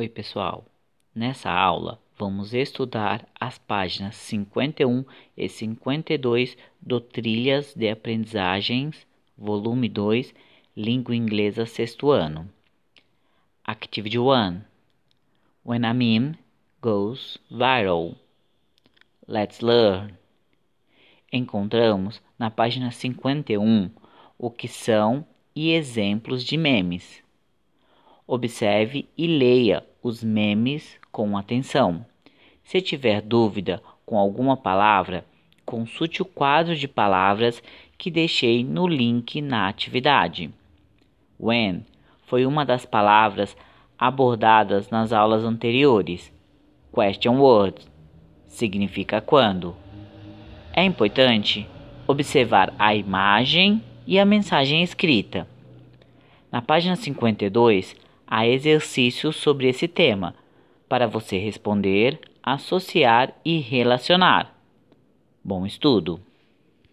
Oi, pessoal. Nessa aula, vamos estudar as páginas 51 e 52 do Trilhas de Aprendizagens, volume 2, Língua Inglesa, sexto ano. Activity 1. When a meme goes viral. Let's learn. Encontramos na página 51 o que são e exemplos de memes. Observe e leia os memes com atenção. Se tiver dúvida com alguma palavra, consulte o quadro de palavras que deixei no link na atividade. When foi uma das palavras abordadas nas aulas anteriores. Question word significa quando. É importante observar a imagem e a mensagem escrita. Na página 52, há exercícios sobre esse tema para você responder, associar e relacionar. Bom estudo!